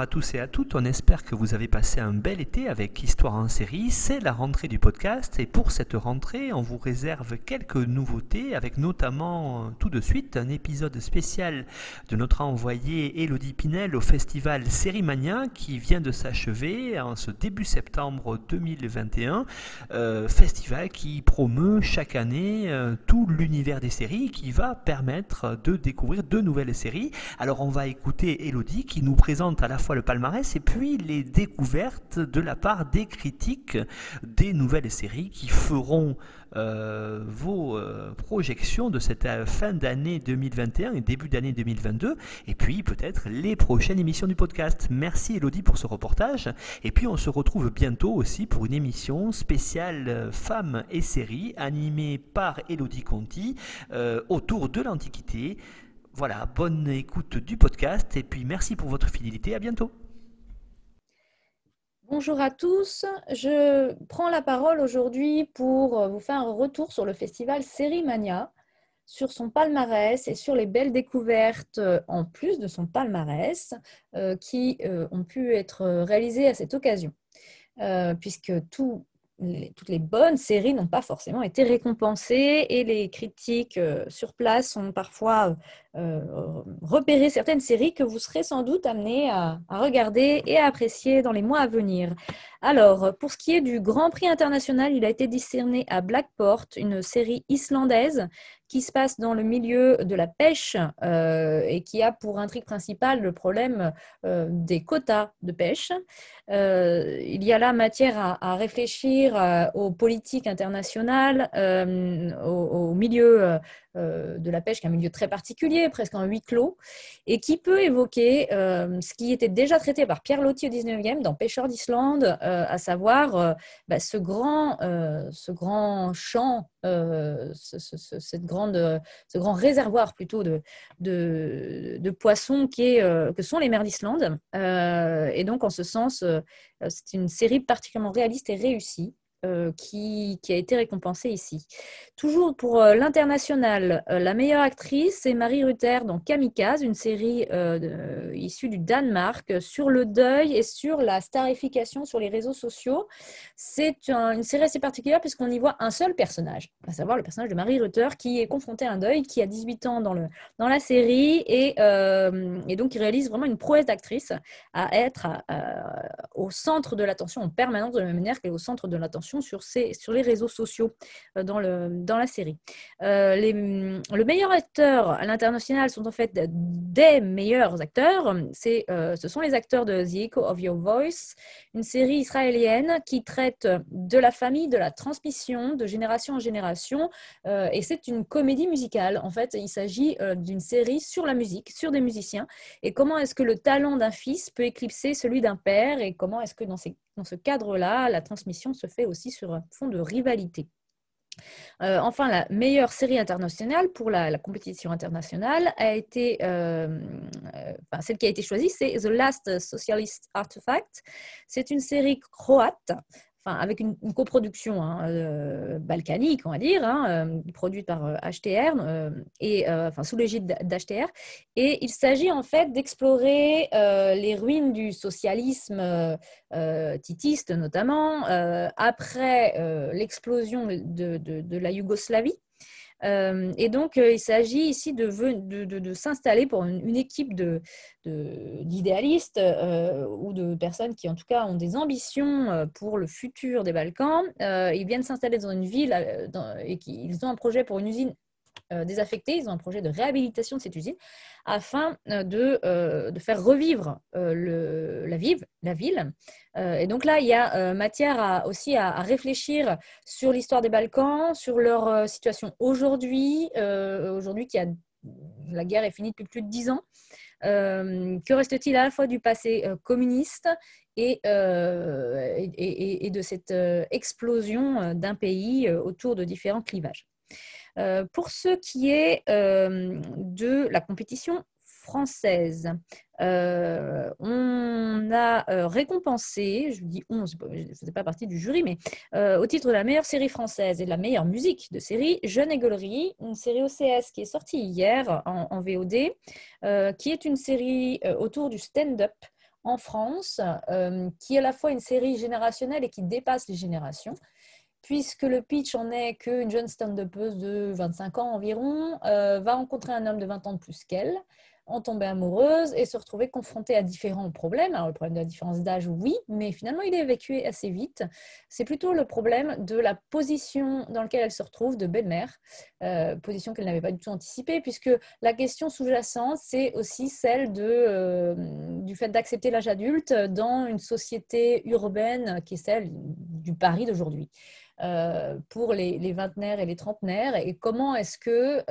À tous et à toutes, on espère que vous avez passé un bel été avec Histoire en série. C'est la rentrée du podcast et pour cette rentrée, on vous réserve quelques nouveautés avec notamment euh, tout de suite un épisode spécial de notre envoyé Elodie Pinel au festival Sérimania qui vient de s'achever en ce début septembre 2021. Euh, festival qui promeut chaque année euh, tout l'univers des séries qui va permettre de découvrir de nouvelles séries. Alors on va écouter Elodie qui nous présente à la fois le palmarès et puis les découvertes de la part des critiques des nouvelles séries qui feront euh, vos euh, projections de cette euh, fin d'année 2021 et début d'année 2022 et puis peut-être les prochaines émissions du podcast. Merci Elodie pour ce reportage et puis on se retrouve bientôt aussi pour une émission spéciale femmes et séries animée par Elodie Conti autour de l'Antiquité. Voilà, bonne écoute du podcast et puis merci pour votre fidélité. À bientôt. Bonjour à tous, je prends la parole aujourd'hui pour vous faire un retour sur le festival Sérimania, sur son palmarès et sur les belles découvertes en plus de son palmarès euh, qui euh, ont pu être réalisées à cette occasion. Euh, puisque tout toutes les bonnes séries n'ont pas forcément été récompensées et les critiques euh, sur place ont parfois euh, repéré certaines séries que vous serez sans doute amenés à, regarder et à apprécier dans les mois à venir. Alors, pour ce qui est du Grand Prix international, il a été discerné à Blackport, une série islandaise qui se passe dans le milieu de la pêche euh, et qui a pour intrigue principale le problème euh, des quotas de pêche. Euh, il y a là matière à, réfléchir aux politiques internationales, au, milieu de la pêche, qui est un milieu très particulier, presque en huis clos, et qui peut évoquer ce qui était déjà traité par Pierre Loti au 19e dans Pêcheurs d'Islande, à savoir bah, ce, grand, ce grand champ, cette grande ce grand réservoir plutôt de, de, poissons qui est, euh, que sont les mers d'Islande. Euh, et donc, en ce sens, euh, c'est une série particulièrement réaliste et réussie. Euh, qui, a été récompensée ici. Toujours pour euh, l'international, euh, la meilleure actrice, c'est Marie Ruther dans Kamikaze, une série issue du Danemark sur le deuil et sur la starification sur les réseaux sociaux. C'est une série assez particulière puisqu'on y voit un seul personnage, à savoir le personnage de Marie Ruther qui est confronté à un deuil, qui a 18 ans dans, le, dans la série et, et donc qui réalise vraiment une prouesse d'actrice à être au centre de l'attention en permanence de la même manière qu'elle est au centre de l'attention sur, les réseaux sociaux euh, dans, la série. Euh, les, le meilleur acteur à l'international sont en fait des meilleurs acteurs. Euh, ce sont les acteurs de The Echo of Your Voice, une série israélienne qui traite de la famille, de la transmission de génération en génération. et c'est une comédie musicale. En fait, il s'agit d'une série sur la musique, sur des musiciens, et comment est-ce que le talent d'un fils peut éclipser celui d'un père, et comment est-ce que dans ces dans ce cadre-là, la transmission se fait aussi sur un fond de rivalité. Euh, enfin, la meilleure série internationale pour la, compétition internationale a été, euh, euh, celle qui a été choisie, c'est The Last Socialist Artifact. C'est une série croate avec une, coproduction hein, euh, balkanique, on va dire, hein, euh, produite par HTR euh, et sous l'égide d'HTR. Et il s'agit en fait d'explorer les ruines du socialisme titiste, notamment après l'explosion de, la Yougoslavie. Euh, et donc, euh, il s'agit ici de, s'installer pour une, équipe d'idéalistes euh, ou de personnes qui, en tout cas, ont des ambitions pour le futur des Balkans. ils viennent s'installer dans une ville et ils ont un projet pour une usine désaffectés, ils ont un projet de réhabilitation de cette usine afin euh, de, euh, de faire revivre la, ville, et donc là, il y a matière aussi à, réfléchir sur l'histoire des Balkans, sur leur situation aujourd'hui, aujourd'hui qui a la guerre est finie depuis plus de dix ans. que reste-t-il à la fois du passé communiste et, de cette explosion d'un pays autour de différents clivages? Pour ce qui est de la compétition française. Euh, on a euh, récompensé, je dis on, je ne faisais pas partie du jury, mais euh, au titre de la meilleure série française et de la meilleure musique de série, Jeune Égolerie, une série OCS qui est sortie hier en, VOD, qui est une série autour du stand-up en France, qui est à la fois une série générationnelle et qui dépasse les générations puisque le pitch en est qu'une jeune stand-upeuse de 25 ans environ va rencontrer un homme de 20 ans de plus qu'elle, en tomber amoureuse et se retrouver confrontée à différents problèmes. Alors, le problème de la différence d'âge, oui, mais finalement, il est évacué assez vite. C'est plutôt le problème de la position dans laquelle elle se retrouve de belle-mère, euh, position qu'elle n'avait pas du tout anticipée, puisque la question sous-jacente, c'est aussi celle de, euh, du fait d'accepter l'âge adulte dans une société urbaine qui est celle du Paris d'aujourd'hui. Euh, pour les, les, vingtenaires et les trentenaires, et comment est-ce que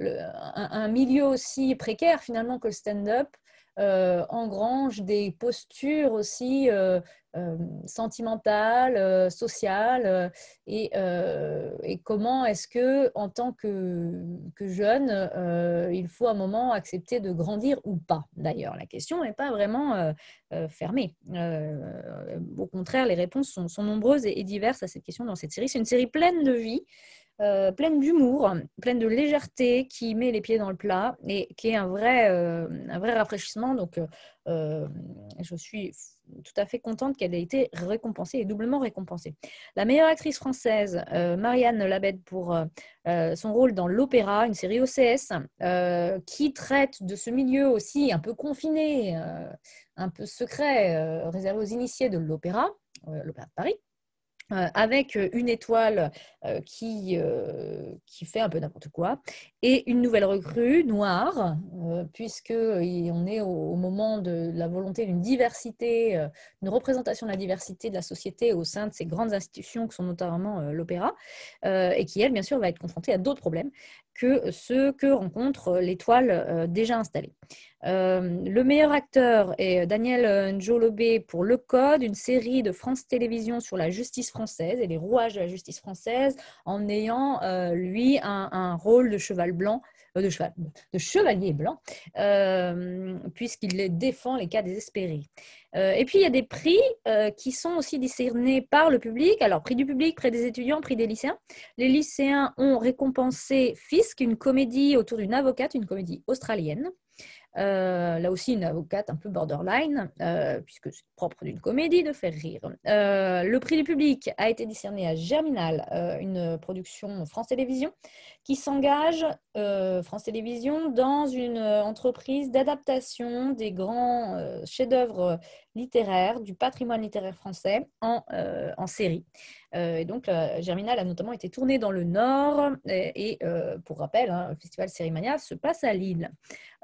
un, milieu aussi précaire finalement que le stand-up euh, engrange des postures aussi euh, euh, sentimentales, sociales, et, comment est-ce que en tant que, jeune, il faut à un moment accepter de grandir ou pas? D'ailleurs, la question n'est pas vraiment fermée. au contraire, les réponses sont, sont nombreuses et, et, diverses à cette question dans cette série. C'est une série pleine de vie. Euh, pleine d'humour, pleine de légèreté, qui met les pieds dans le plat et qui est un vrai, euh, rafraîchissement. Donc, euh, je suis tout à fait contente qu'elle ait été récompensée et doublement récompensée. La meilleure actrice française, Marianne Labette, pour son rôle dans L'Opéra, une série OCS, qui traite de ce milieu aussi un peu confiné, un peu secret, réservé aux initiés de l'Opéra, l'Opéra de Paris. Euh, avec euh, une étoile euh, qui, fait un peu n'importe quoi, et une nouvelle recrue noire, puisque on est au, moment de la volonté d'une diversité, une représentation de la diversité de la société au sein de ces grandes institutions que sont notamment l'opéra, et qui, elle, bien sûr, va être confrontée à d'autres problèmes que ceux que rencontre l'étoile déjà installée. Euh, le meilleur acteur est Daniel Njolobé pour Le Code, une série de France Télévisions sur la justice française et les rouages de la justice française, en ayant, euh, lui, un, rôle de cheval blanc, euh, de chevalier blanc, puisqu'il défend les cas désespérés. Et puis, il y a des prix qui sont aussi discernés par le public. Alors, prix du public, prix des étudiants, prix des lycéens. Les lycéens ont récompensé Fisk, une comédie autour d'une avocate, une comédie australienne. Euh, là aussi, une avocate un peu borderline, euh, puisque c'est propre d'une comédie de faire rire. Euh, le prix du public a été décerné à Germinal, une production France Télévisions, qui s'engage, France Télévisions, dans une entreprise d'adaptation des grands chefs-d'œuvre littéraires, du patrimoine littéraire français en, en série. et donc, Germinal a notamment été tourné dans le Nord, et, pour rappel, hein, le festival Sérimania se passe à Lille.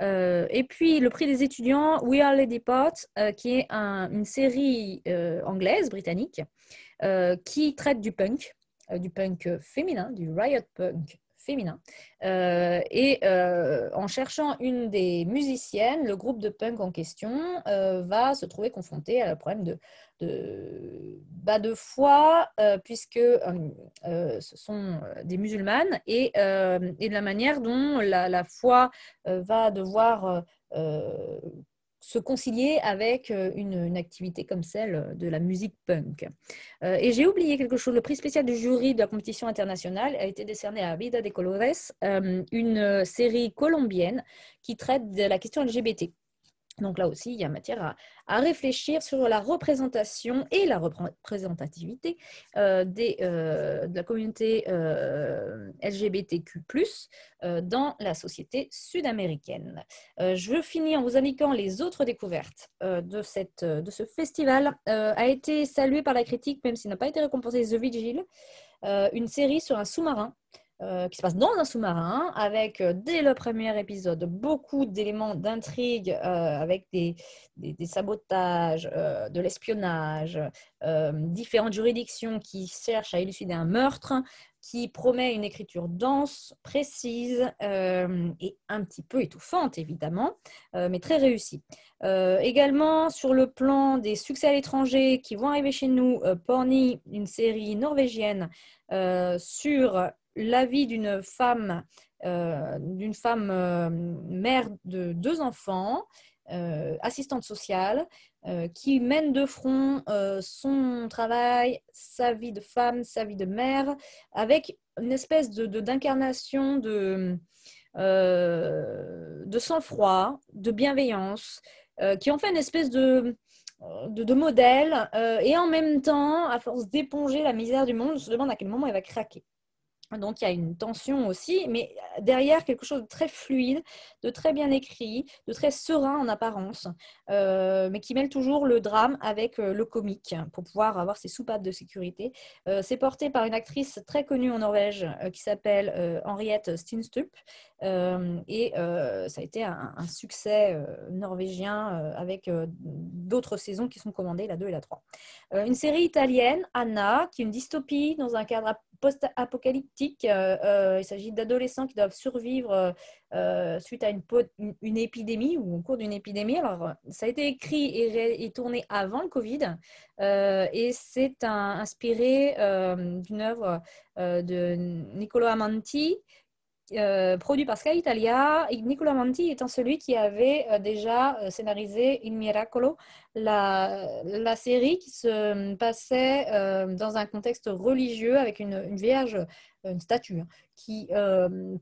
et puis, le prix des étudiants, We Are Lady Pot, qui est une série anglaise, britannique, qui traite du punk, du punk féminin, du riot punk féminin. Euh, et euh, en cherchant une des musiciennes, le groupe de punk en question euh, va se trouver confronté à un problème de, bas de foi, puisque ce sont des musulmanes, et, de la manière dont la foi va devoir se concilier avec euh, une, activité comme celle de la musique punk. Euh, et j'ai oublié quelque chose, le prix spécial du jury de la compétition internationale a été décerné à Vida de Colores, euh, une série colombienne qui traite de la question LGBT. Donc là aussi, il y a matière à, réfléchir sur la représentation et la représentativité euh, euh, de la communauté euh, LGBTQ dans la société sud-américaine. je finis en vous indiquant les autres découvertes de, cette, de ce festival. a été salué par la critique, même s'il n'a pas été récompensé, The Vigil, une série sur un sous-marin euh, qui se passe dans un sous-marin, avec euh, dès le premier épisode beaucoup d'éléments d'intrigue, euh, avec des, des, sabotages, de l'espionnage, différentes juridictions qui cherchent à élucider un meurtre, qui promet une écriture dense, précise et un petit peu étouffante, évidemment, mais très réussie. également, sur le plan des succès à l'étranger qui vont arriver chez nous, Porny, une série norvégienne sur la vie d'une femme, euh, d'une femme euh, mère de deux enfants, euh, assistante sociale, qui mène de front son travail, sa vie de femme, sa vie de mère, avec une espèce de, d'incarnation de, sang-froid, de bienveillance, qui en fait une espèce de modèle, et en même temps, à force d'éponger la misère du monde, on se demande à quel moment elle va craquer. Donc il y a une tension aussi, mais derrière quelque chose de très fluide, de très bien écrit, de très serein en apparence, euh, mais qui mêle toujours le drame avec euh, le comique pour pouvoir avoir ses soupapes de sécurité. Euh, c'est porté par une actrice très connue en Norvège qui s'appelle Henriette Stinstup. et ça a été un, succès norvégien avec d'autres saisons qui sont commandées, la 2 et la 3. une série italienne, Anna, qui est une dystopie dans un cadre post-apocalyptique. Euh, euh, il s'agit d'adolescents qui doivent survivre euh, suite à une, épidémie ou au cours d'une épidémie. Alors, ça a été écrit et, tourné avant le Covid et c'est inspiré d'une œuvre de Niccolo Amanti produit par Sky Italia, Nicola Manti étant celui qui avait déjà scénarisé Il Miracolo, la, la série qui se passait dans un contexte religieux avec une, vierge, une statue, hein, qui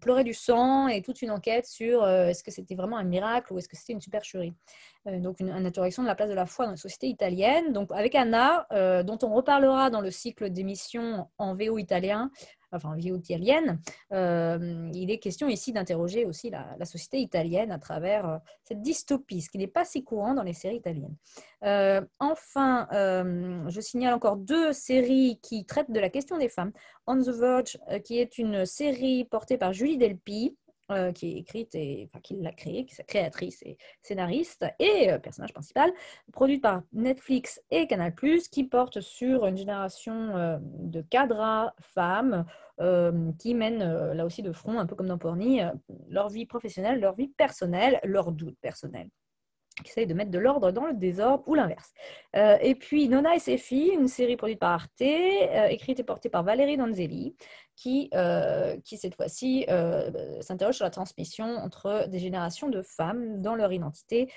pleurait du sang et toute une enquête sur est-ce que c'était vraiment un miracle ou est-ce que c'était une supercherie. donc une, une, introduction de la place de la foi dans la société italienne. Donc avec Anna, dont on reparlera dans le cycle d'émissions en VO italien enfin vie italienne, euh, il est question ici d'interroger aussi la, société italienne à travers euh, cette dystopie, ce qui n'est pas si courant dans les séries italiennes. Euh, enfin, je signale encore deux séries qui traitent de la question des femmes. On the Verge, qui est une série portée par Julie Delpy, qui est écrite et qui l'a créée, qui est sa créatrice et scénariste et personnage principal, produite par Netflix et Canal+, qui porte sur une génération de cadres femmes qui mènent là aussi de front, un peu comme dans Porny, leur vie professionnelle, leur vie personnelle, leurs doutes personnels qui essaye de mettre de l'ordre dans le désordre ou l'inverse. Euh, et puis Nona et ses filles, une série produite par Arte, euh, écrite et portée par Valérie Donzelli, euh, qui cette fois-ci s'interroge sur la transmission entre des générations de femmes dans leur identité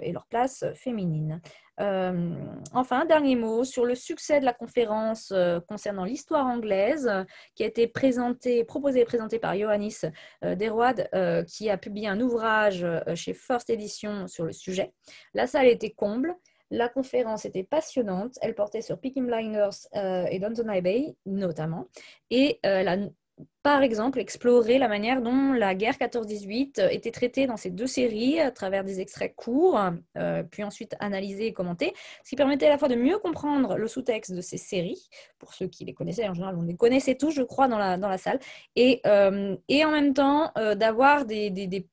et leur place féminine. Euh, enfin, un dernier mot sur le succès de la conférence euh, concernant l'histoire anglaise qui a été proposée et présentée par Johannis euh, Derwad, qui a publié un ouvrage chez First Edition sur le sujet. La salle était comble. La conférence était passionnante. Elle portait sur Peaky Blinders et Downton Abbey, notamment. Et la par exemple, explorer la manière dont la guerre 14-18 euh, était traitée dans ces deux séries à travers des extraits courts, euh, puis ensuite analysés et commentés, ce qui permettait à la fois de mieux comprendre le sous-texte de ces séries, pour ceux qui les connaissaient, en général on les connaissait tous, je crois, dans la, salle, et, euh, et en même temps d'avoir des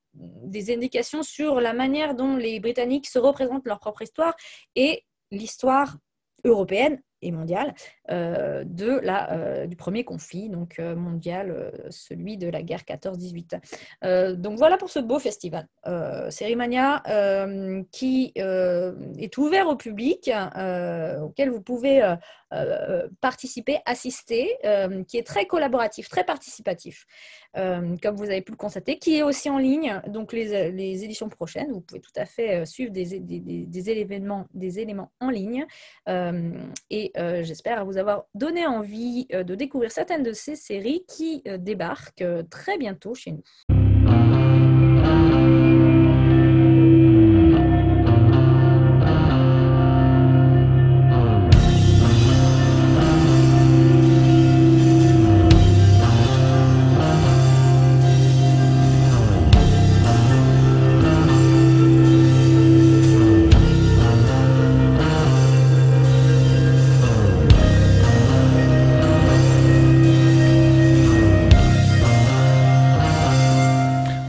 indications sur la manière dont les Britanniques se représentent leur propre histoire et l'histoire européenne et euh, de la, euh, du premier conflit donc euh, mondial, celui de la guerre 14-18. donc voilà pour ce beau festival. Cérimania qui est ouvert au public, auquel vous pouvez participer, assister, qui est très collaboratif, très participatif, comme vous avez pu le constater, qui est aussi en ligne. Donc les, éditions prochaines, vous pouvez tout à fait suivre des, des, des, éléments, en ligne. et j'espère vous avoir donné envie euh, de découvrir certaines de ces séries qui euh, débarquent euh, très bientôt chez nous.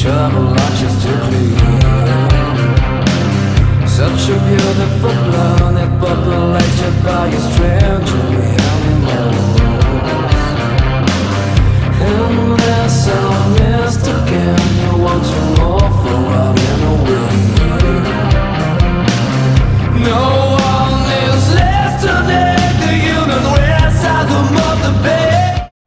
trouble I to clear. Such a beautiful planet populated by a stranger.